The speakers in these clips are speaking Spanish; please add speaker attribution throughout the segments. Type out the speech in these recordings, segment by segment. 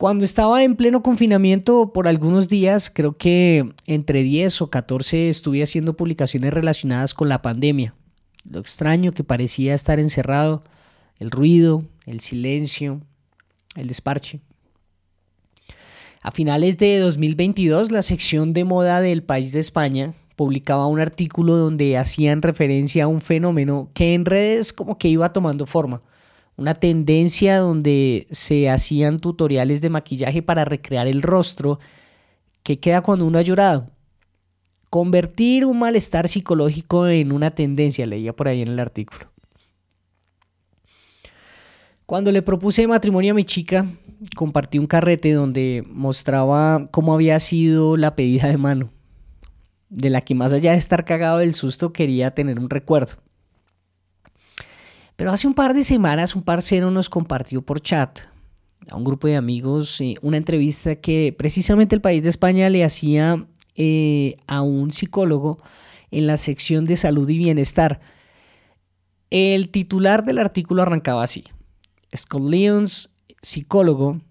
Speaker 1: Cuando estaba en pleno confinamiento por algunos días, creo que entre 10 o 14 estuve haciendo publicaciones relacionadas con la pandemia. Lo extraño que parecía estar encerrado, el ruido, el silencio, el desparche. A finales de 2022, la sección de moda del País de España publicaba un artículo donde hacían referencia a un fenómeno que en redes como que iba tomando forma una tendencia donde se hacían tutoriales de maquillaje para recrear el rostro que queda cuando uno ha llorado. Convertir un malestar psicológico en una tendencia, leía por ahí en el artículo. Cuando le propuse matrimonio a mi chica, compartí un carrete donde mostraba cómo había sido la pedida de mano, de la que más allá de estar cagado del susto quería tener un recuerdo. Pero hace un par de semanas un parcero nos compartió por chat a un grupo de amigos eh, una entrevista que precisamente el país de España le hacía eh, a un psicólogo en la sección de salud y bienestar. El titular del artículo arrancaba así. Scott Lyons, psicólogo,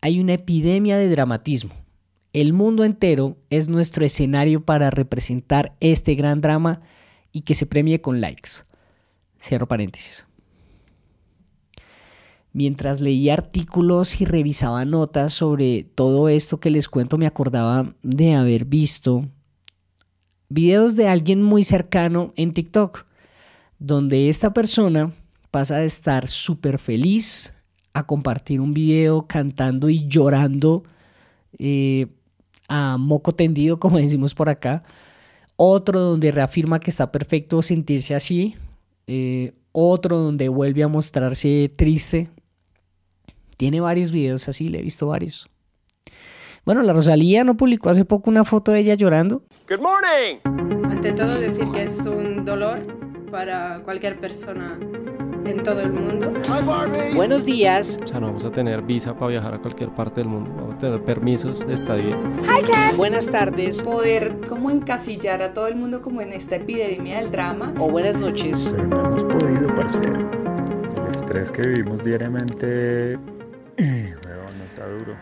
Speaker 1: hay una epidemia de dramatismo. El mundo entero es nuestro escenario para representar este gran drama y que se premie con likes. Cierro paréntesis. Mientras leía artículos y revisaba notas sobre todo esto que les cuento, me acordaba de haber visto videos de alguien muy cercano en TikTok, donde esta persona pasa de estar súper feliz a compartir un video cantando y llorando eh, a moco tendido, como decimos por acá. Otro donde reafirma que está perfecto sentirse así. Eh, otro donde vuelve a mostrarse triste tiene varios videos así, le he visto varios. Bueno, la Rosalía no publicó hace poco una foto de ella llorando.
Speaker 2: Good morning. Ante todo decir que es un dolor para cualquier persona en todo el mundo.
Speaker 1: Buenos días.
Speaker 3: O sea, no vamos a tener visa para viajar a cualquier parte del mundo. Vamos a tener permisos de estadía.
Speaker 1: Buenas tardes.
Speaker 2: Poder como encasillar a todo el mundo como en esta epidemia del drama.
Speaker 1: O buenas noches.
Speaker 4: Pero no hemos podido, parcero. El estrés que vivimos diariamente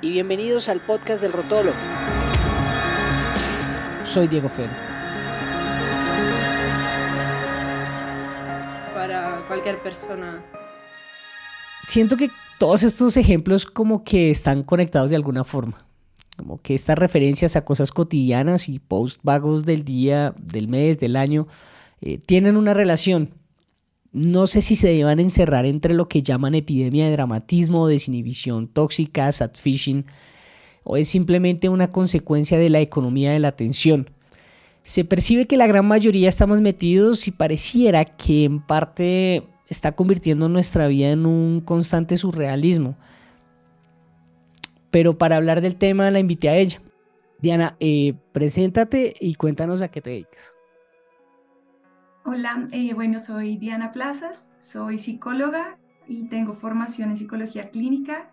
Speaker 1: y bienvenidos al podcast del Rotolo. Soy Diego Fer.
Speaker 2: Para cualquier persona.
Speaker 1: Siento que todos estos ejemplos como que están conectados de alguna forma. Como que estas referencias a cosas cotidianas y post vagos del día, del mes, del año, eh, tienen una relación no sé si se deban encerrar entre lo que llaman epidemia de dramatismo, desinhibición tóxica, fishing, o es simplemente una consecuencia de la economía de la atención. Se percibe que la gran mayoría estamos metidos y pareciera que en parte está convirtiendo nuestra vida en un constante surrealismo. Pero para hablar del tema la invité a ella. Diana, eh, preséntate y cuéntanos a qué te dedicas.
Speaker 5: Hola, eh, bueno, soy Diana Plazas, soy psicóloga y tengo formación en psicología clínica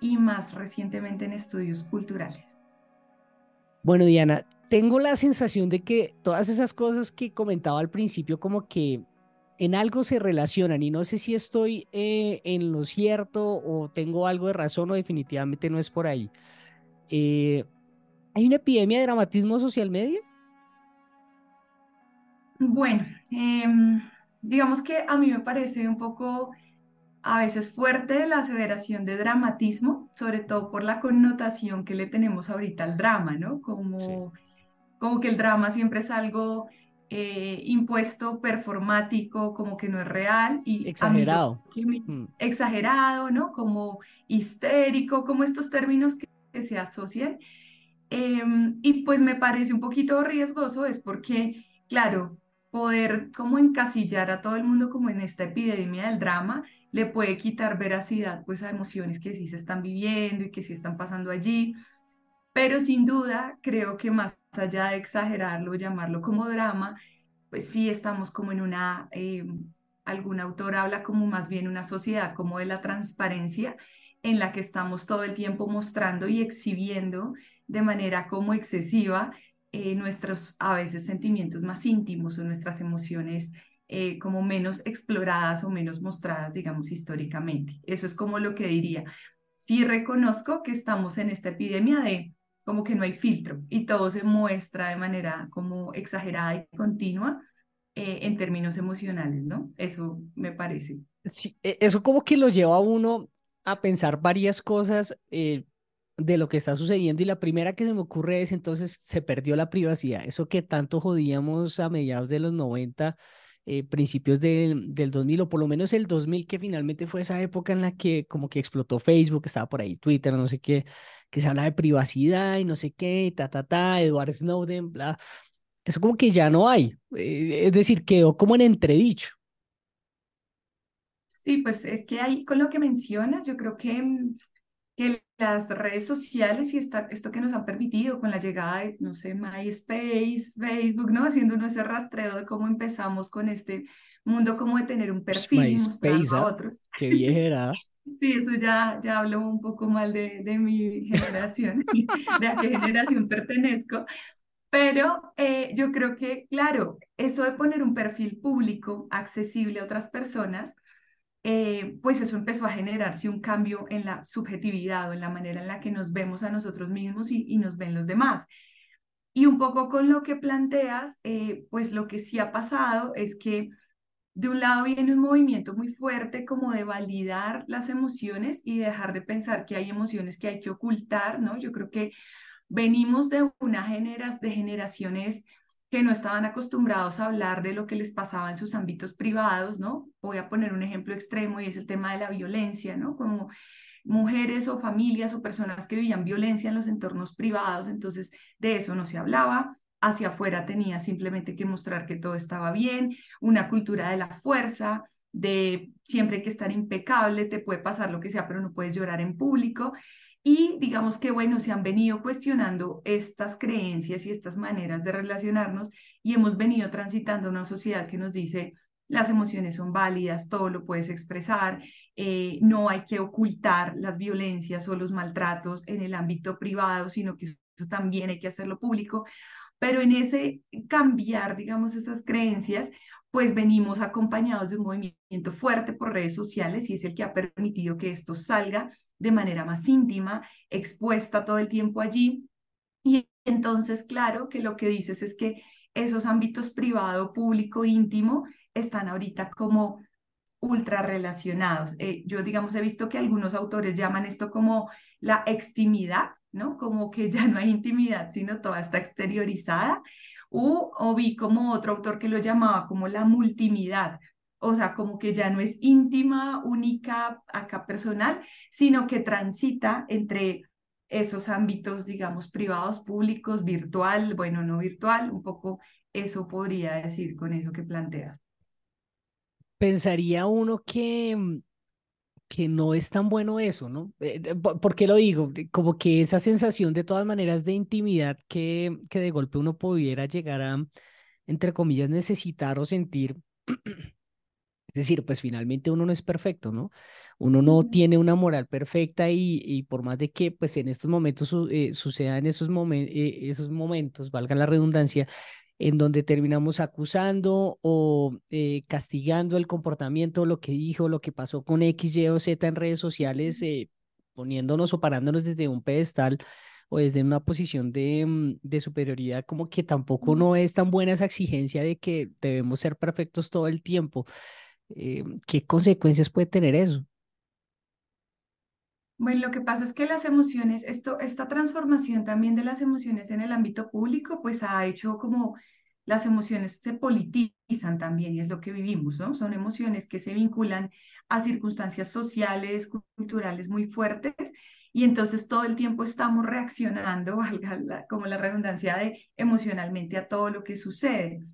Speaker 5: y más recientemente en estudios culturales.
Speaker 1: Bueno, Diana, tengo la sensación de que todas esas cosas que comentaba al principio como que en algo se relacionan y no sé si estoy eh, en lo cierto o tengo algo de razón o definitivamente no es por ahí. Eh, ¿Hay una epidemia de dramatismo social media?
Speaker 5: Bueno, em, digamos que a mí me parece un poco a veces fuerte la aseveración de dramatismo, sobre todo por la connotación que le tenemos ahorita al drama, ¿no? Como, como que el drama siempre es algo eh, impuesto, performático, como que no es real y
Speaker 1: exagerado.
Speaker 5: Mm. Exagerado, ¿no? Como histérico, como estos términos que, se asocian. Em, y pues me parece un poquito riesgoso, es porque, claro, poder como encasillar a todo el mundo como en esta epidemia del drama le puede quitar veracidad pues a emociones que sí se están viviendo y que sí están pasando allí. Pero sin duda creo que más allá de exagerarlo, llamarlo como drama, pues sí estamos como en una, eh, algún autor habla como más bien una sociedad como de la transparencia en la que estamos todo el tiempo mostrando y exhibiendo de manera como excesiva eh, nuestros a veces sentimientos más íntimos o nuestras emociones eh, como menos exploradas o menos mostradas, digamos, históricamente. Eso es como lo que diría. sí reconozco que estamos en esta epidemia de como que no hay filtro y todo se muestra de manera como exagerada y continua eh, en términos emocionales, ¿no? Eso me parece.
Speaker 1: Sí, e, eso como que lo lleva a uno a pensar varias cosas de lo que está sucediendo y la primera que se me ocurre es entonces se perdió la privacidad, eso que tanto jodíamos a mediados de los 90 eh, principios del, del 2000 o por lo menos el 2000 que finalmente fue esa época en la que como que explotó Facebook, estaba por ahí Twitter, no sé qué, que se habla de privacidad y no sé qué, ta, ta, ta, Edward Snowden, bla. Eso como que ya no hay, eh, es decir, quedó como en entredicho.
Speaker 5: Sí, pues es que ahí con lo que mencionas, yo creo que mm, que las redes sociales y esta, esto que nos han permitido con la llegada de, no sé, MySpace, Facebook, ¿no? Haciendo ese rastreo de cómo empezamos con este mundo, como de tener un perfil y mostrarlo a ¿ah? otros.
Speaker 1: Qué viejera.
Speaker 5: Sí, eso ya, ya hablo un poco mal de, de mi generación, de a qué generación pertenezco, pero eh, yo creo que, claro, eso de poner un perfil público accesible a otras personas, eh, pues eso empezó a generarse un cambio en la subjetividad o en la manera en la que nos vemos a nosotros mismos y, nos ven los demás. Y un poco con lo que planteas, eh, pues lo que sí ha pasado es que de un lado viene un movimiento muy fuerte como de validar las emociones y dejar de pensar que hay emociones que hay que ocultar, ¿no? Yo creo que venimos de una generas, de generaciones que no estaban acostumbrados a hablar de lo que les pasaba en sus ámbitos privados, ¿no? Voy a poner un ejemplo extremo y es el tema de la violencia, ¿no? Como mujeres o familias o personas que vivían violencia en los entornos privados, entonces de eso no se hablaba, hacia afuera tenía simplemente que mostrar que todo estaba bien, una cultura de la fuerza, de siempre hay que estar impecable, te puede pasar lo que sea, pero no puedes llorar en público. Y digamos que, bueno, se han venido cuestionando estas creencias y estas maneras de relacionarnos y hemos venido transitando una sociedad que nos dice, las emociones son válidas, todo lo puedes expresar, eh, no hay que ocultar las violencias o los maltratos en el ámbito privado, sino que también hay que hacerlo público. Pero en ese cambiar, digamos, esas creencias, pues venimos acompañados de un movimiento fuerte por redes sociales y es el que ha permitido que esto salga de manera más íntima, expuesta todo el tiempo allí. Y entonces, claro, que lo que dices es que esos ámbitos privado, público, íntimo, están ahorita como ultra relacionados. Eh, yo, digamos, he visto que algunos autores llaman esto como la extimidad, ¿no? Como que ya no hay intimidad, sino toda está exteriorizada. O, o vi como otro autor que lo llamaba como la multimidad, o sea, como que ya no es íntima, única, acá personal, sino que transita entre esos ámbitos, digamos, privados, públicos, virtual, bueno, no virtual, un poco eso podría decir con eso que planteas.
Speaker 1: Pensaría uno que, mm, que no es tan bueno eso, ¿no? Eh, ¿Por qué lo digo? Como que esa sensación de todas maneras de intimidad que, que de golpe uno pudiera llegar a, entre comillas, necesitar o sentir Es decir, pues finalmente uno no es perfecto, ¿no? Uno no tiene una moral perfecta y, y por más de que pues en estos momentos eh, sucedan esos, eh, esos momentos, valga la redundancia, en donde terminamos acusando o eh, castigando el comportamiento, lo que dijo, lo que pasó con X, Y o Z en redes sociales, poniéndonos o parándonos desde un pedestal o desde una posición de, mm, de, superioridad, como que tampoco no es tan buena esa exigencia de que debemos ser perfectos todo el tiempo. Eh, ¿qué consecuencias puede tener eso?
Speaker 5: Bueno, lo que pasa es que las emociones, esto, esta transformación también de las emociones en el ámbito público, pues ha hecho como las emociones se politizan también y es lo que vivimos, ¿no? Son emociones que se vinculan a circunstancias sociales, culturales muy fuertes y entonces todo el tiempo estamos reaccionando, valga como la redundancia de emocionalmente a todo lo que sucede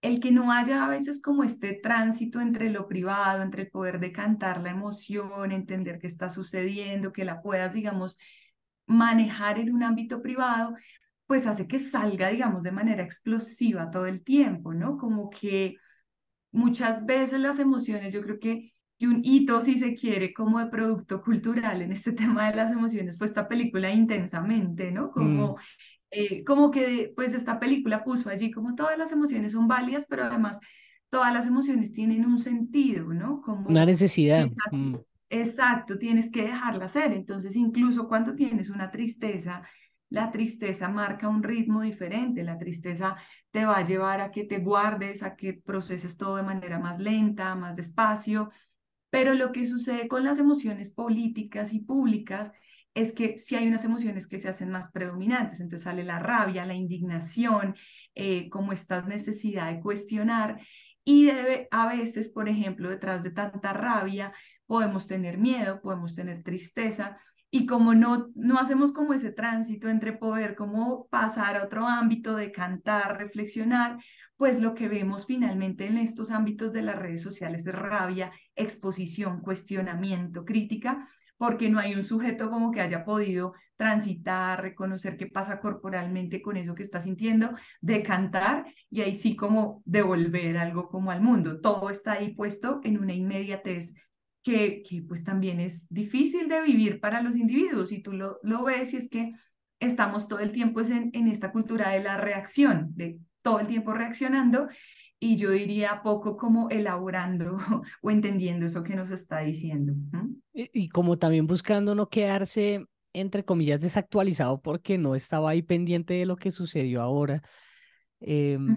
Speaker 5: el que no haya a veces como este tránsito entre lo privado, entre el poder decantar la emoción, entender qué está sucediendo, que la puedas, digamos, manejar en un ámbito privado, pues hace que salga, digamos, de manera explosiva todo el tiempo, ¿no? Como que muchas veces las emociones, yo creo que y un hito, si se quiere, como de producto cultural en este tema de las emociones, fue esta película intensamente, ¿no? Como mm. Eh, como que pues esta película puso allí como todas las emociones son válidas, pero además todas las emociones tienen un sentido, ¿no? Como
Speaker 1: una necesidad.
Speaker 5: Si mm. exacto, tienes que dejarla ser. Entonces, incluso cuando tienes una tristeza, la tristeza marca un ritmo diferente. La tristeza te va a llevar a que te guardes, a que proceses todo de manera más lenta, más despacio. Pero lo que sucede con las emociones políticas y públicas es que si hay unas emociones que se hacen más predominantes, entonces sale la rabia, la indignación, eh, como esta necesidad de cuestionar. Y debe, a veces, por ejemplo, detrás de tanta rabia, podemos tener miedo, podemos tener tristeza, y como no, no hacemos como ese tránsito entre poder como pasar a otro ámbito de cantar, reflexionar, pues lo que vemos finalmente en estos ámbitos de las redes sociales es rabia, exposición, cuestionamiento, crítica, porque no hay un sujeto como que haya podido transitar, reconocer qué pasa corporalmente con eso que está sintiendo, decantar y ahí sí como devolver algo como al mundo. Todo está ahí puesto en una inmediatez que, que pues también es difícil de vivir para los individuos y tú lo, lo ves y es que estamos todo el tiempo en, en esta cultura de la reacción, de todo el tiempo reaccionando y yo diría poco como elaborando o entendiendo eso que nos está diciendo.
Speaker 1: Y, como también buscando no quedarse, entre comillas, desactualizado porque no estaba ahí pendiente de lo que sucedió ahora. Em,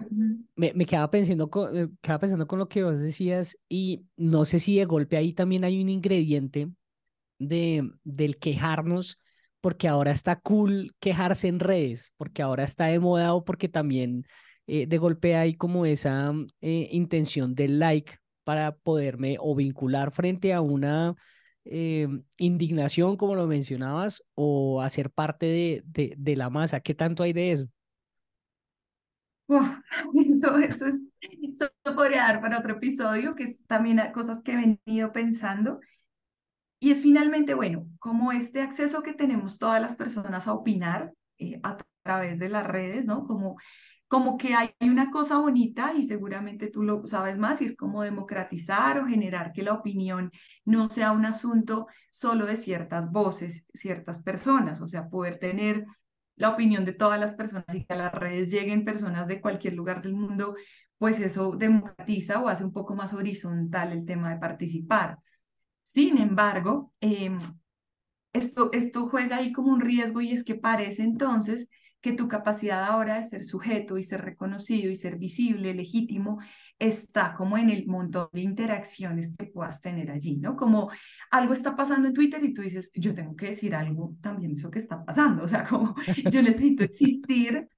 Speaker 1: me, me, quedaba pensando con, eh, quedaba pensando con lo que vos decías y no sé si de golpe ahí también hay un ingrediente de, del quejarnos porque ahora está cool quejarse en redes, porque ahora está de moda o porque también eh, de golpe hay como esa mm, eh, intención del like para poderme o vincular frente a una eh, indignación, como lo mencionabas, o hacer parte de, de, de, la masa. ¿Qué tanto hay de eso?
Speaker 5: eso, eso, es, eso podría dar para otro episodio, que es también cosas que he venido pensando. Y es finalmente, bueno, como este acceso que tenemos todas las personas a opinar a través de las redes, ¿no? Como como que hay una cosa bonita y seguramente tú lo sabes más y es como democratizar o generar que la opinión no sea un asunto solo de ciertas voces, ciertas personas, o sea, poder tener la opinión de todas las personas y que a las redes lleguen personas de cualquier lugar del mundo, pues eso democratiza o hace un poco más horizontal el tema de participar. Sin embargo, em, esto, esto juega ahí como un riesgo y es que parece entonces que tu capacidad ahora de ser sujeto y ser reconocido y ser visible, legítimo, está como en el montón de interacciones que puedas tener allí, ¿no? Como algo está pasando en Twitter y tú dices, yo tengo que decir algo también eso que está pasando, o sea, como yo necesito existir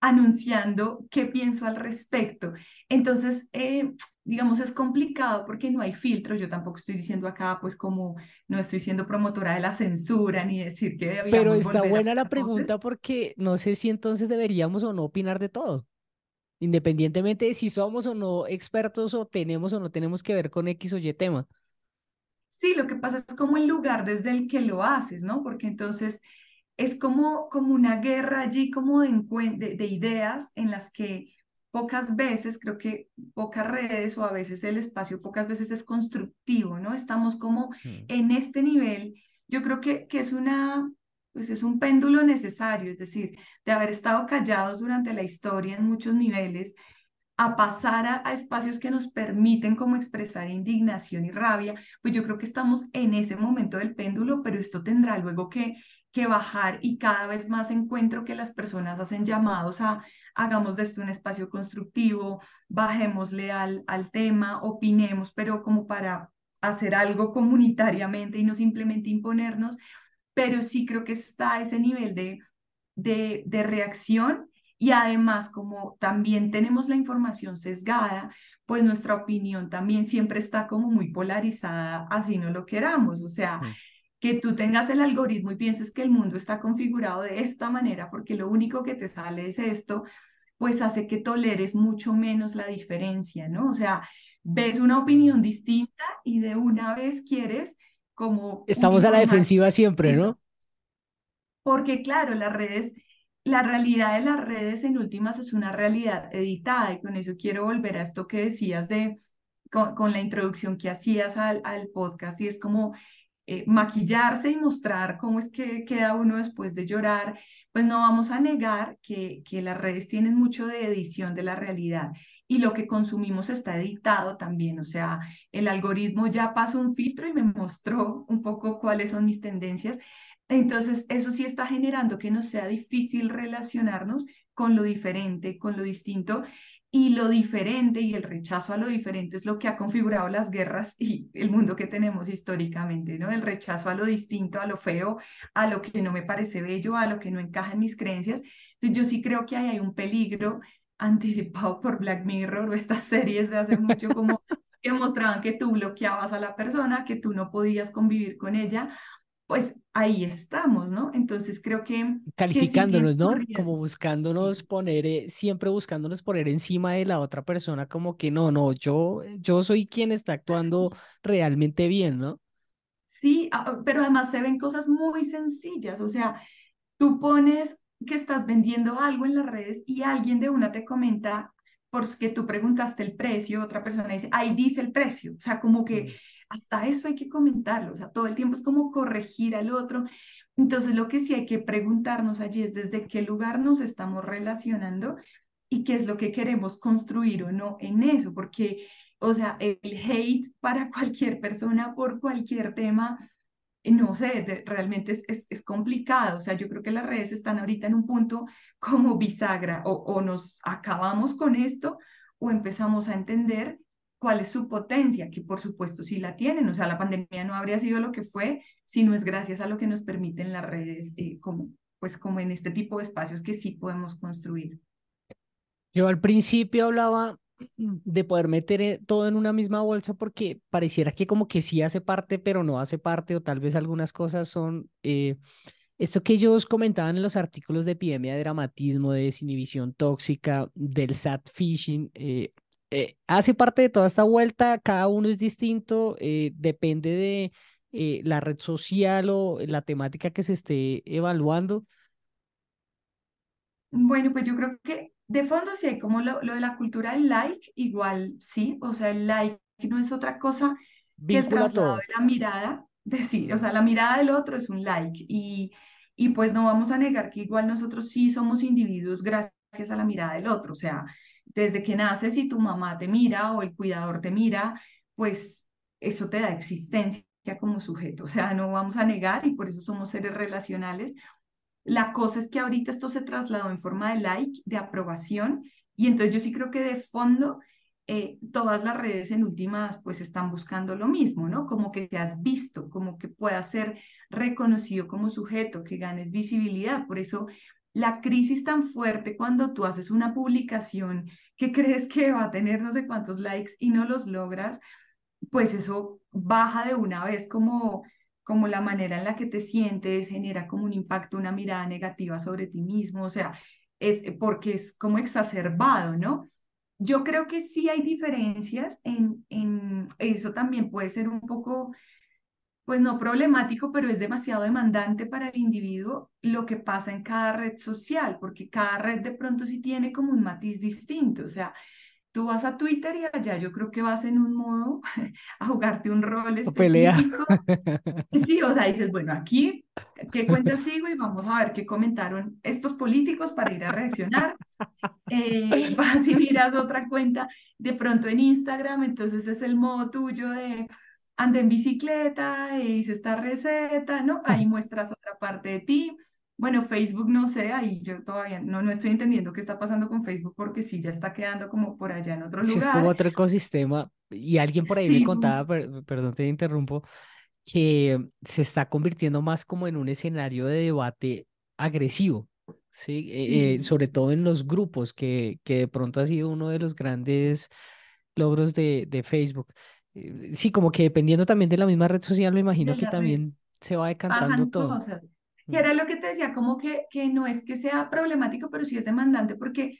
Speaker 5: anunciando qué pienso al respecto. Entonces, eh, digamos, es complicado porque no hay filtro. Yo tampoco estoy diciendo acá, pues como no estoy siendo promotora de la censura ni decir que...
Speaker 1: Pero está buena la pregunta porque no sé si entonces deberíamos o no opinar de todo. Independientemente de si somos o no expertos o tenemos o no tenemos que ver con X o Y tema.
Speaker 5: Sí, lo que pasa es como el lugar desde el que lo haces, ¿no? Porque entonces es como, como una guerra allí, como de, de, de ideas en las que pocas veces, creo que pocas redes o a veces el espacio pocas veces es constructivo, ¿no? Estamos como en este nivel, yo creo que, que es una, pues es un péndulo necesario, es decir, de haber estado callados durante la historia en muchos niveles, a pasar a, a, espacios que nos permiten como expresar indignación y rabia, pues yo creo que estamos en ese momento del péndulo, pero esto tendrá luego que, que bajar y cada vez más encuentro que las personas hacen llamados a hagamos de esto un espacio constructivo, bajémosle al, al tema, opinemos, pero como para hacer algo comunitariamente y no simplemente imponernos, pero sí creo que está ese nivel de, de, de reacción y además como también tenemos la información sesgada, pues nuestra opinión también siempre está como muy polarizada, así no lo queramos, o sea, que tú tengas el algoritmo y pienses que el mundo está configurado de esta manera porque lo único que te sale es esto, pues hace que toleres mucho menos la diferencia, ¿no? O sea, ves una opinión distinta y de una vez quieres como...
Speaker 1: Estamos a la defensiva siempre, ¿no?
Speaker 5: Porque claro, las redes, la realidad de las redes en últimas es una realidad editada y con eso quiero volver a esto que decías de, con, la introducción que hacías al, al podcast y es como eh, maquillarse y mostrar cómo es que queda uno después de llorar, pues no vamos a negar que, que las redes tienen mucho de edición de la realidad. y lo que consumimos está editado también, o sea, el algoritmo ya pasó un filtro y me mostró un poco cuáles son mis tendencias. Entonces, eso sí está generando que nos sea difícil relacionarnos con lo diferente, con lo distinto. Y lo diferente y el rechazo a lo diferente es lo que ha configurado las guerras y el mundo que tenemos históricamente, ¿no? El rechazo a lo distinto, a lo feo, a lo que no me parece bello, a lo que no encaja en mis creencias. Entonces, yo sí creo que ahí hay un peligro anticipado por Black Mirror o estas series de hace mucho como que mostraban que tú bloqueabas a la persona, que tú no podías convivir con ella, pues ahí estamos, ¿no? Entonces creo que...
Speaker 1: Calificándonos, ¿no? Como buscándonos poner, eh, siempre buscándonos poner encima de la otra persona, como que no, no, yo, yo soy quien está actuando realmente bien, ¿no?
Speaker 5: Sí, pero además se ven cosas muy sencillas, o sea, tú pones que estás vendiendo algo en las redes y alguien de una te comenta porque tú preguntaste el precio, otra persona dice, ahí dice el precio, o sea, como que mm. Hasta eso hay que comentarlo, o sea, todo el tiempo es como corregir al otro. Entonces, lo que sí hay que preguntarnos allí es desde qué lugar nos estamos relacionando y qué es lo que queremos construir o no en eso, porque, o sea, el hate para cualquier persona por cualquier tema no sé, realmente es, es, es, complicado. O sea, yo creo que las redes están ahorita en un punto como bisagra, o, o nos acabamos con esto o empezamos a entender cuál es su potencia, que por supuesto sí la tienen. O sea, la pandemia no habría sido lo que fue si no es gracias a lo que nos permiten las redes, eh, como, pues como en este tipo de espacios que sí podemos construir.
Speaker 1: Yo al principio hablaba de poder meter eh, todo en una misma bolsa porque pareciera que como que sí hace parte, pero no hace parte, o tal vez algunas cosas son... Eh, esto que ellos comentaban en los artículos de epidemia de dramatismo, de desinhibición tóxica, del sat phishing, eh, hace parte de toda esta vuelta, cada uno es distinto, depende de la red social o la temática que se esté evaluando.
Speaker 5: Bueno, pues yo creo que de fondo sí hay como lo, de la cultura del like, igual sí, o sea, el like no es otra cosa que el traslado de la mirada, de o sea, la mirada del otro es un like y, y pues no vamos a negar que igual nosotros sí somos individuos gracias a la mirada del otro, o sea, desde que naces y tu mamá te mira o el cuidador te mira, pues eso te da existencia como sujeto, o sea, no vamos a negar y por eso somos seres relacionales, la cosa es que ahorita esto se trasladó en forma de like, de aprobación, y entonces yo sí creo que de fondo eh, todas las redes en últimas pues están buscando lo mismo, ¿no? Como que te has visto, como que puedas ser reconocido como sujeto, que ganes visibilidad. Por eso la crisis tan fuerte cuando tú haces una publicación que crees que va a tener no sé cuántos likes y no los logras, pues eso baja de una vez como como la manera en la que te sientes genera como un impacto, una mirada negativa sobre ti mismo, o sea, es porque es como exacerbado, ¿no? Yo creo que sí hay diferencias en, en eso también puede ser un poco, pues no problemático, pero es demasiado demandante para el individuo lo que pasa en cada red social, porque cada red de pronto sí tiene como un matiz distinto, o sea, tú vas a Twitter y allá yo creo que vas en un modo a jugarte un rol específico. Sí, o sea, dices, bueno, aquí, ¿qué cuenta sigo? Y vamos a ver qué comentaron estos políticos para ir a reaccionar. Eh, vas y miras otra cuenta de pronto en Instagram, entonces es el modo tuyo de anda en bicicleta, hice esta receta, ¿no? Ahí muestras otra parte de ti. Bueno, Facebook no sé, ahí yo todavía no, no estoy entendiendo qué está pasando con Facebook porque sí ya está quedando como por allá en otro lugar.
Speaker 1: es como otro ecosistema. Y alguien por ahí me contaba, perdón, te interrumpo, que se está convirtiendo más como en un escenario de debate agresivo, ¿sí? Eh, eh, sobre todo en los grupos, que, que de pronto ha sido uno de los grandes logros de, de Facebook. Eh, sí, como que dependiendo también de la misma red social, me imagino que también se va decantando todo.
Speaker 5: Y era lo que te decía, como que, que no es que sea problemático, pero sí es demandante porque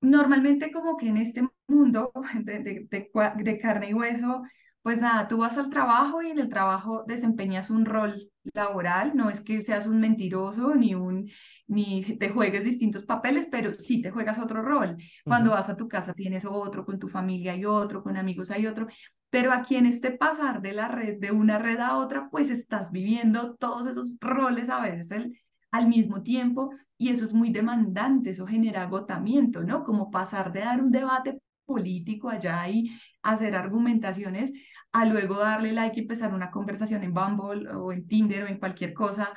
Speaker 5: normalmente como que en este mundo de, de, de, carne y hueso, pues nada, tú vas al trabajo y en el trabajo desempeñas un rol laboral, no es que seas un mentiroso ni un ni te juegues distintos papeles, pero sí te juegas otro rol. Cuando vas a tu casa tienes otro, con tu familia hay otro, con amigos hay otro, pero aquí en este pasar de la red, de una red a otra, pues estás viviendo todos esos roles a veces el, al mismo tiempo y eso es muy demandante, eso genera agotamiento, ¿no? Como pasar de dar un debate político allá y hacer argumentaciones, a luego darle like y empezar una conversación en Bumble o en Tinder o en cualquier cosa,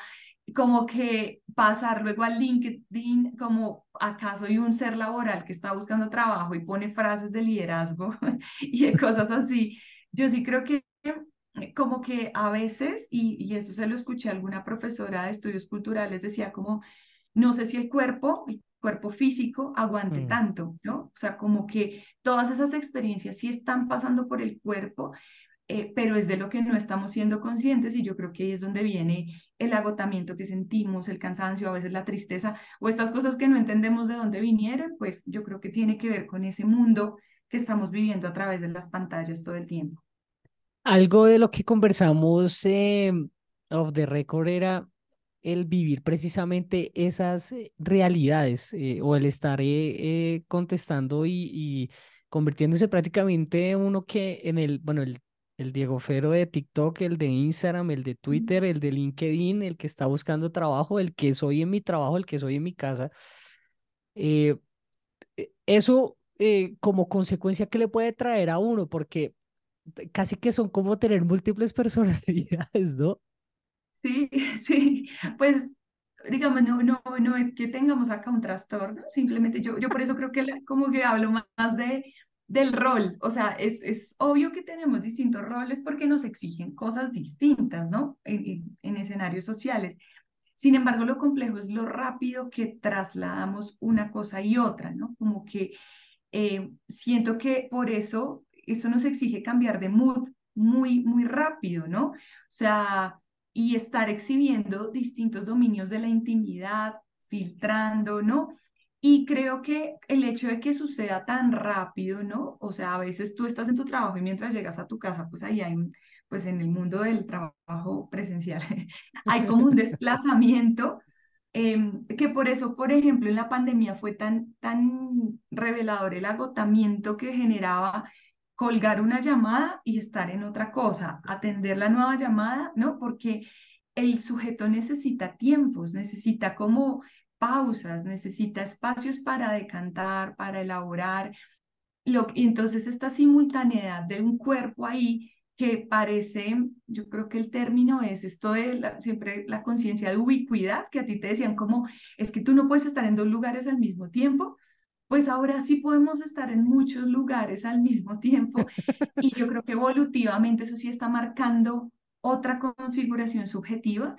Speaker 5: como que pasar luego al LinkedIn como acaso hay un ser laboral que está buscando trabajo y pone frases de liderazgo y de cosas así. Yo sí creo que como que a veces, y, y eso se lo escuché a alguna profesora de estudios culturales, decía como, no sé si el cuerpo, el cuerpo físico aguante
Speaker 1: Mm.
Speaker 5: tanto, ¿no? O sea, como que todas esas experiencias sí están pasando por el cuerpo, eh, pero es de lo que no estamos siendo conscientes y yo creo que ahí es donde viene el agotamiento que sentimos, el cansancio, a veces la tristeza o estas cosas que no entendemos de dónde vinieron, pues yo creo que tiene que ver con ese mundo que estamos viviendo a través de las pantallas todo el tiempo.
Speaker 1: Algo de lo que conversamos eh, off the record era el vivir precisamente esas eh, realidades eh, o el estar eh, eh, contestando y, y convirtiéndose prácticamente en uno que en el, bueno, el, el Diego Fero de TikTok, el de Instagram, el de Twitter, el de LinkedIn, el que está buscando trabajo, el que soy en mi trabajo, el que soy en mi casa. Eh, eh, eso eh, como consecuencia que le puede traer a uno, porque casi que son como tener múltiples personalidades, ¿no?
Speaker 5: Sí, sí, pues digamos, no, no, no es que tengamos acá un trastorno, simplemente yo, yo por eso creo que la- como que hablo más de, del rol, o sea, es, es obvio que tenemos distintos roles porque nos exigen cosas distintas, ¿no? En, en, en escenarios sociales. Sin embargo, lo complejo es lo rápido que trasladamos una cosa y otra, ¿no? Como que eh, siento que por eso eso nos exige cambiar de mood muy, muy rápido, ¿no? O sea, y estar exhibiendo distintos dominios de la intimidad, filtrando, ¿no? Y creo que el hecho de que suceda tan rápido, ¿no? O sea, a veces tú estás en tu trabajo y mientras llegas a tu casa, pues ahí hay, pues en el mundo del trabajo presencial, hay como un desplazamiento Em, que por eso, por ejemplo, en la pandemia fue tan, tan revelador el agotamiento que generaba colgar una llamada y estar en otra cosa, atender la nueva llamada, ¿no? Porque el sujeto necesita tiempos, necesita como pausas, necesita espacios para decantar, para elaborar. Lo, y entonces esta simultaneidad de un cuerpo ahí que parece, yo creo que el término es esto de la- siempre la conciencia de ubicuidad, que a ti te decían como, es que tú no puedes estar en dos lugares al mismo tiempo, pues ahora sí podemos estar en muchos lugares al mismo tiempo y yo creo que evolutivamente eso sí está marcando otra configuración subjetiva.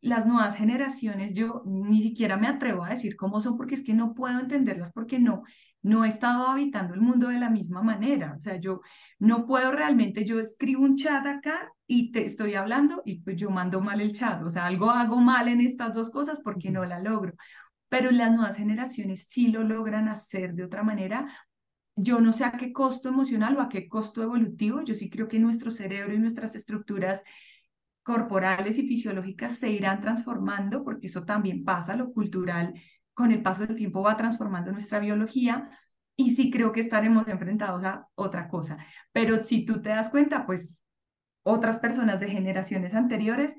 Speaker 5: Las nuevas generaciones, yo ni siquiera me atrevo a decir cómo son porque es que no puedo entenderlas porque no, no he estado habitando el mundo de la misma manera. O sea, yo no puedo realmente, yo escribo un chat acá y te estoy hablando y pues yo mando mal el chat. O sea, algo hago mal en estas dos cosas porque no la logro. Pero las nuevas generaciones sí lo logran hacer de otra manera yo no sé a qué costo emocional o a qué costo evolutivo, yo sí creo que nuestro cerebro y nuestras estructuras corporales y fisiológicas se irán transformando, porque eso también pasa, lo cultural con el paso del tiempo va transformando nuestra biología y sí creo que estaremos enfrentados a otra cosa. Pero si tú te das cuenta, pues otras personas de generaciones anteriores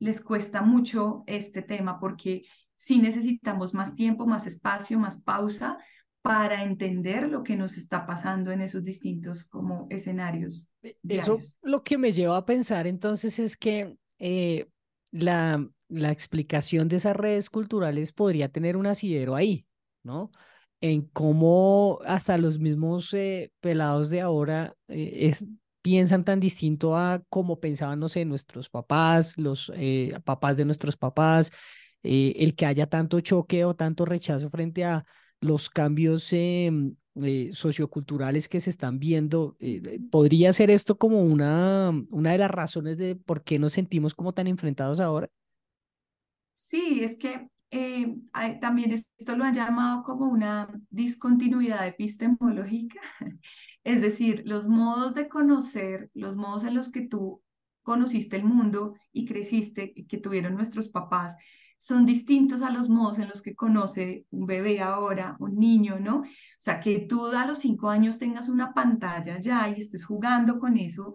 Speaker 5: les cuesta mucho este tema porque sí necesitamos más tiempo, más espacio, más pausa para entender lo que nos está pasando en esos distintos como escenarios
Speaker 1: Eso
Speaker 5: diarios.
Speaker 1: lo que me lleva a pensar entonces es que eh, la, la explicación de esas redes culturales podría tener un asidero ahí, ¿no? En cómo hasta los mismos eh, pelados de ahora eh, es, piensan tan distinto a como pensaban, no sé, nuestros papás, los papás de nuestros papás, el que haya tanto choque o tanto rechazo frente a los cambios em, eh, socioculturales que se están viendo. eh, ¿podría ser esto como una, una de las razones de por qué nos sentimos como tan enfrentados ahora?
Speaker 5: Sí, es que eh, hay- también esto lo han llamado como una discontinuidad epistemológica, es decir, los modos de conocer, los modos en los que tú conociste el mundo y creciste, que tuvieron nuestros papás, son distintos a los modos en los que conoce un bebé ahora, un niño, ¿no? O sea, que tú a los cinco años tengas una pantalla ya y estés jugando con eso,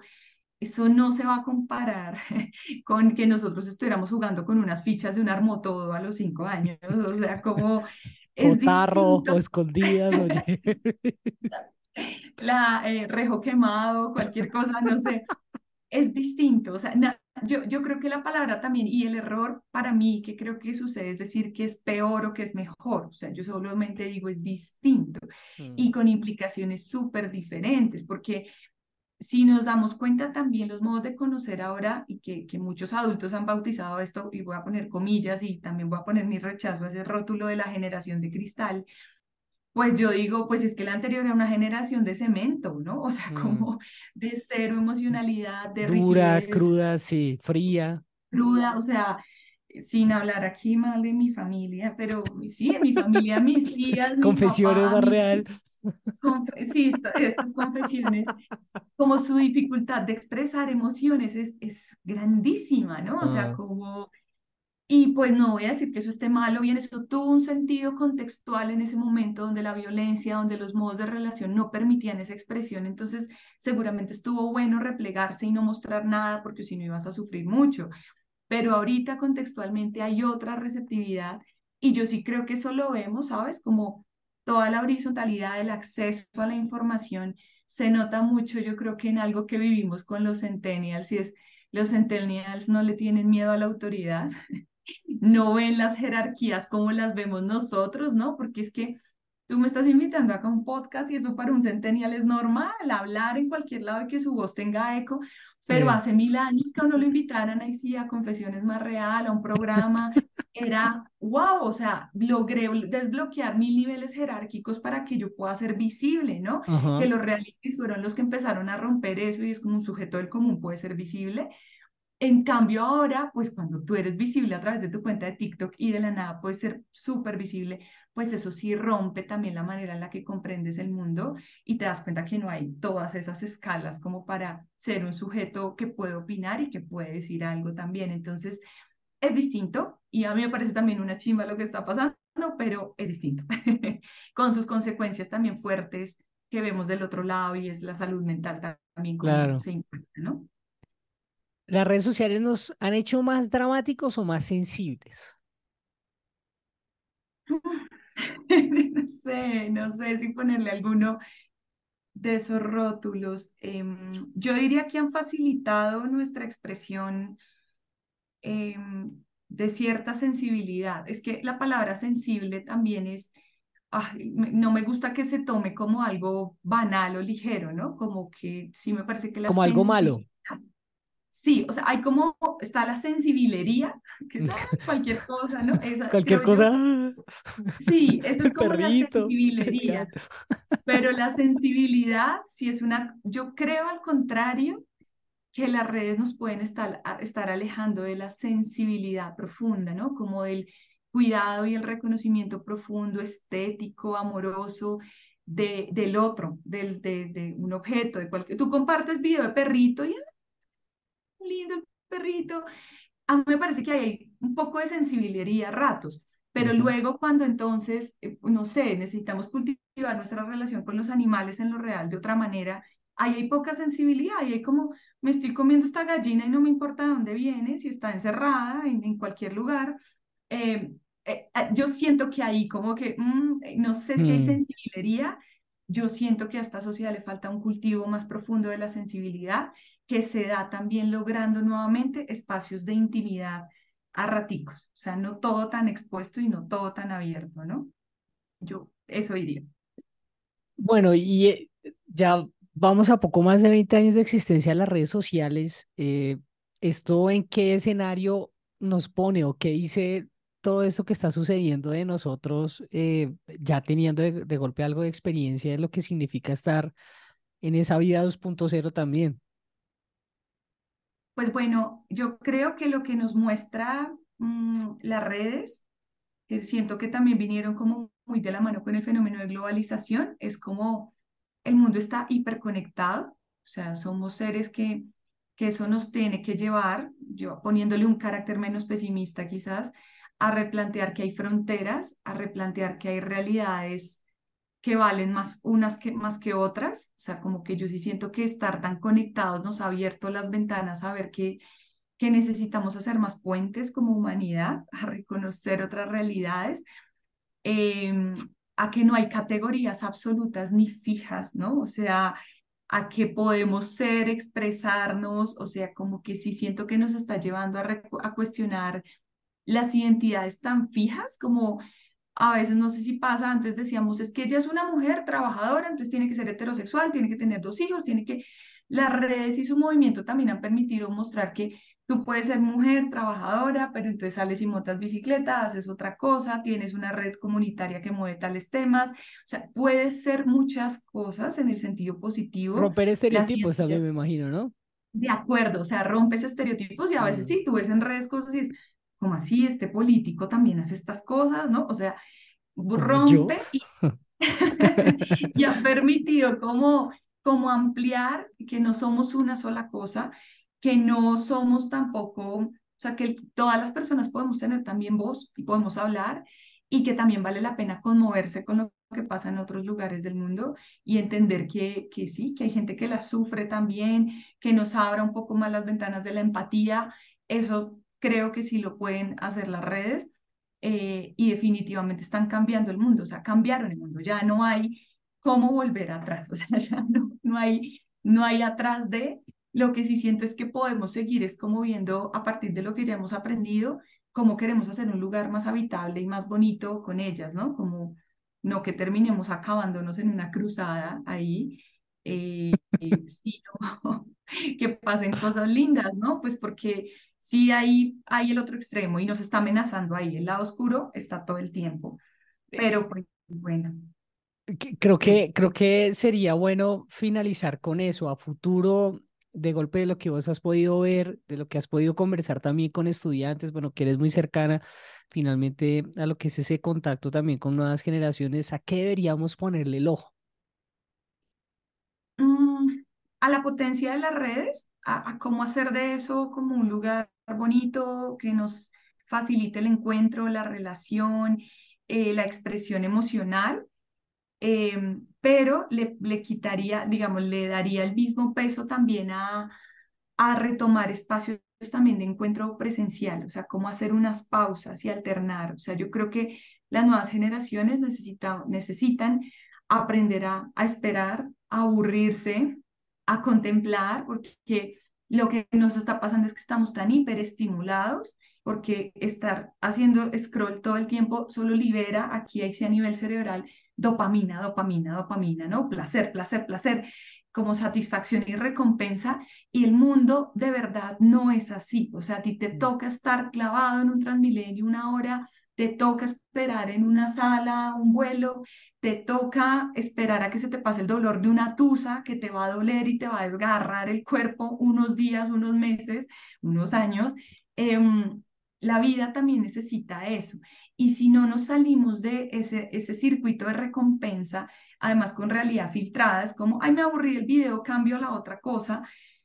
Speaker 5: eso no se va a comparar con que nosotros estuviéramos jugando con unas fichas de un armotodo a los cinco años, o sea, como es
Speaker 1: O tarro, o
Speaker 5: distinto.
Speaker 1: escondidas, oye.
Speaker 5: la eh, rejo quemado, cualquier cosa, no sé, es distinto. O sea, yo, yo creo que la palabra también y el error para mí que creo que sucede es decir que es peor o que es mejor. O sea, yo solamente digo es distinto y mm. con implicaciones súper diferentes, porque si nos damos cuenta también los modos de conocer ahora y que, que muchos adultos han bautizado esto, y voy a poner comillas y también voy a poner mi rechazo a ese rótulo de la generación de cristal, pues yo digo, pues es que la anterior era una generación de cemento, ¿no? O sea, mm. como de cero emocionalidad, de
Speaker 1: Dura, cruda, sí, fría.
Speaker 5: Cruda, o sea, sin hablar aquí mal de mi familia, pero sí, de mi familia, mis tías.
Speaker 1: Confesiones
Speaker 5: mi
Speaker 1: real.
Speaker 5: Sí, estas confesiones, como su dificultad de expresar emociones es, es grandísima, ¿no? O sea, ah. como y pues no voy a decir que eso esté malo, bien, eso tuvo un sentido contextual en ese momento donde la violencia, donde los modos de relación no permitían esa expresión, entonces seguramente estuvo bueno replegarse y no mostrar nada porque si no ibas a sufrir mucho. Pero ahorita contextualmente hay otra receptividad y yo sí creo que eso lo vemos, ¿sabes? Como toda la horizontalidad del acceso a la información se nota mucho, yo creo que en algo que vivimos con los centennials y es los centennials no le tienen miedo a la autoridad. no ven las jerarquías como las vemos nosotros, ¿no? Porque es que tú me estás invitando acá a un podcast y eso para un centennial es normal, hablar en cualquier lado y que su voz tenga eco, pero hace mil años que uno lo invitaran ahí sí a Confesiones Más Real, a un programa, era wow, o sea, logré desbloquear mil niveles jerárquicos para que yo pueda ser visible, ¿no? Que los realities fueron los que empezaron a romper eso y es como un sujeto del común puede ser visible. En cambio ahora, pues cuando tú eres visible a través de tu cuenta de TikTok y de la nada puedes ser súper visible, pues eso sí rompe también la manera en la que comprendes el mundo y te das cuenta que no hay todas esas escalas como para ser un sujeto que puede opinar y que puede decir algo también. Entonces, es distinto y a mí me parece también una chimba lo que está pasando, pero es distinto, con sus consecuencias también fuertes que vemos del otro lado y es la salud mental también como se impacta, ¿no?
Speaker 1: ¿Las redes sociales nos han hecho más dramáticos o más sensibles?
Speaker 5: no sé, no sé si ponerle alguno de esos rótulos. Em, yo diría que han facilitado nuestra expresión em, de cierta sensibilidad. Es que la palabra sensible también es, no me gusta que se tome como algo banal o ligero, ¿no? Como que sí me parece que la
Speaker 1: Como algo malo.
Speaker 5: Sí, o sea, hay como, está la sensibilería, que es cualquier cosa, ¿no?
Speaker 1: cualquier cosa.
Speaker 5: sí, eso es como la sensibilería. Pero la sensibilidad, si es una, yo creo al contrario, que las redes nos pueden estar, estar alejando de la sensibilidad profunda, ¿no? Como del cuidado y el reconocimiento profundo, estético, amoroso, de, del otro, del, de, de un objeto, de cualquier... Tú compartes video de perrito y lindo el perrito. A mí me parece que hay un poco de sensibilidad a ratos, pero luego cuando entonces, eh, no sé, necesitamos cultivar nuestra relación con los animales en lo real de otra manera, ahí hay poca sensibilidad, y hay como, me estoy comiendo esta gallina y no me importa de dónde viene, si está encerrada en, en cualquier lugar. Eh, eh, yo siento que ahí como que, mm, no sé si hay mm. sensibilidad, yo siento que a esta sociedad le falta un cultivo más profundo de la sensibilidad que se da también logrando nuevamente espacios de intimidad a raticos, o sea, no todo tan expuesto y no todo tan abierto, ¿no? Yo eso diría.
Speaker 1: Bueno, y eh, ya vamos a poco más de 20 años de existencia de las redes sociales. Eh, ¿Esto en qué escenario nos pone o qué dice todo esto que está sucediendo de nosotros, eh, ya teniendo de, de, golpe algo de experiencia de lo que significa estar en esa vida 2.0 también?
Speaker 5: Pues bueno, yo creo que lo que nos muestra mm, las redes, que siento que también vinieron como muy de la mano con el fenómeno de globalización, es como el mundo está hiperconectado, o sea, somos seres que, que eso nos tiene que llevar, yo poniéndole un carácter menos pesimista quizás, a replantear que hay fronteras, a replantear que hay realidades que valen más unas que, más que otras. O sea, como que yo sí siento que estar tan conectados nos ha abierto las ventanas a ver que, que necesitamos hacer más puentes como humanidad, a reconocer otras realidades. Em, a que no hay categorías absolutas ni fijas, ¿no? O sea, a que podemos ser, expresarnos, o sea, como que sí siento que nos está llevando a, a cuestionar las identidades tan fijas como a veces no sé si pasa, antes decíamos, es que ella es una mujer trabajadora, entonces tiene que ser heterosexual, tiene que tener dos hijos, tiene que... Las redes y su movimiento también han permitido mostrar que tú puedes ser mujer trabajadora, pero entonces sales y montas bicicleta, haces otra cosa, tienes una red comunitaria que mueve tales temas, o sea, puedes ser muchas cosas en el sentido positivo.
Speaker 1: Romper estereotipos también me imagino, ¿no?
Speaker 5: De acuerdo, o sea, rompes estereotipos y a veces sí, tú ves en redes cosas y es, como así? Este político también hace estas cosas, ¿no? O sea, rompe y, y, ha permitido como, como ampliar que no somos una sola cosa, que no somos tampoco, o sea, que todas las personas podemos tener también voz y podemos hablar y que también vale la pena conmoverse con lo que pasa en otros lugares del mundo y entender que, que sí, que hay gente que la sufre también, que nos abra un poco más las ventanas de la empatía. Eso creo que sí lo pueden hacer las redes eh, y definitivamente están cambiando el mundo, o sea, cambiaron el mundo, ya no hay cómo volver atrás, o sea, ya no, no, hay, no hay atrás de, lo que sí siento es que podemos seguir, es como viendo a partir de lo que ya hemos aprendido, cómo queremos hacer un lugar más habitable y más bonito con ellas, ¿no? Como no que terminemos acabándonos en una cruzada ahí, eh, sino que pasen cosas lindas, ¿no? Pues porque sí hay, hay el otro extremo y nos está amenazando ahí. El lado oscuro está todo el tiempo. Pero pues bueno.
Speaker 1: Creo que, creo que sería bueno finalizar con eso a futuro, de golpe de lo que vos has podido ver, de lo que has podido conversar también con estudiantes, bueno, que eres muy cercana finalmente a lo que es ese contacto también con nuevas generaciones, ¿a qué deberíamos ponerle el ojo?
Speaker 5: Mm, a la potencia de las redes, a, cómo hacer de eso como un lugar bonito que nos facilite el encuentro, la relación, eh, la expresión emocional, em, pero le, le quitaría, digamos, le daría el mismo peso también a, a retomar espacios también de encuentro presencial, o sea, cómo hacer unas pausas y alternar. O sea, yo creo que las nuevas generaciones necesitan, necesitan aprender a, a esperar, a aburrirse, a contemplar, porque lo que nos está pasando es que estamos tan hiperestimulados, porque estar haciendo scroll todo el tiempo solo libera aquí ahí a nivel cerebral dopamina, dopamina, dopamina, ¿no? Placer, placer, placer, como satisfacción y recompensa, y el mundo de verdad no es así. O sea, a ti te toca estar clavado en un transmilenio una hora, te toca esperar en una sala un vuelo, te toca esperar a que se te pase el dolor de una tusa que te va a doler y te va a desgarrar el cuerpo unos días, unos meses, unos años. Em, la vida también necesita eso. Y si no nos salimos de ese, ese circuito de recompensa, además con realidad filtrada, es como, ay, me aburrí el video, cambio la otra cosa.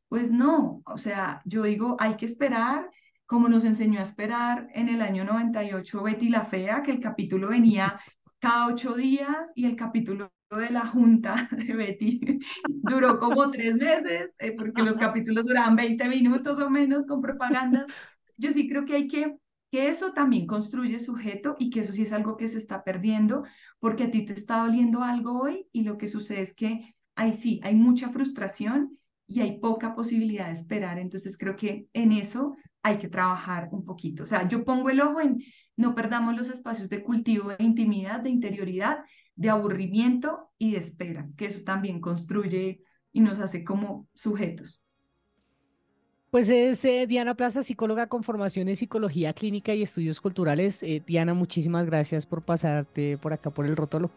Speaker 5: Pues no, o sea, yo digo, hay que esperar, como nos enseñó a esperar en el año 98 Betty la Fea, que el capítulo venía cada ocho días y el capítulo de la junta de Betty duró como tres meses, eh, porque los capítulos duraban 20 minutos o menos con propagandas. Yo sí creo que hay que, que eso también construye sujeto y que eso sí es algo que se está perdiendo, porque a ti te está doliendo algo hoy y lo que sucede es que ahí sí, hay mucha frustración y hay poca posibilidad de esperar. Entonces creo que en eso hay que trabajar un poquito. O sea, yo pongo el ojo en no perdamos los espacios de cultivo de intimidad, de interioridad, de aburrimiento y de espera, que eso también construye y nos hace como sujetos.
Speaker 1: Pues es eh, Diana Plaza, psicóloga con formación en psicología clínica y estudios culturales. Eh, Diana, muchísimas gracias por pasarte por acá por el Rótolo.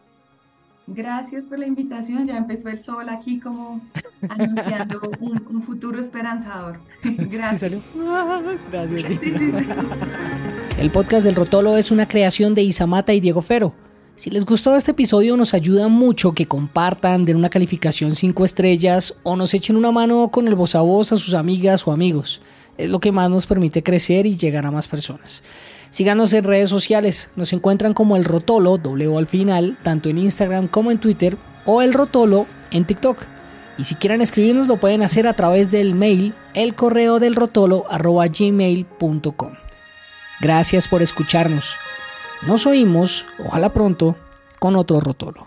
Speaker 5: Gracias por la invitación. Ya empezó el sol aquí como anunciando un, futuro esperanzador. Gracias. Ah,
Speaker 1: gracias. El podcast del Rotolo es una creación de Isamata y Diego Fero. Si les gustó este episodio nos ayuda mucho que compartan, den una calificación 5 estrellas o nos echen una mano con el voz a voz a sus amigas o amigos. Es lo que más nos permite crecer y llegar a más personas. Síganos en redes sociales, nos encuentran como el Rotolo, doble al final, tanto en Instagram como en Twitter, o el Rotolo en TikTok. Y si quieren escribirnos lo pueden hacer a través del mail el correo del rotolo Gracias por escucharnos. Nos oímos, ojalá pronto, con otro rotolo.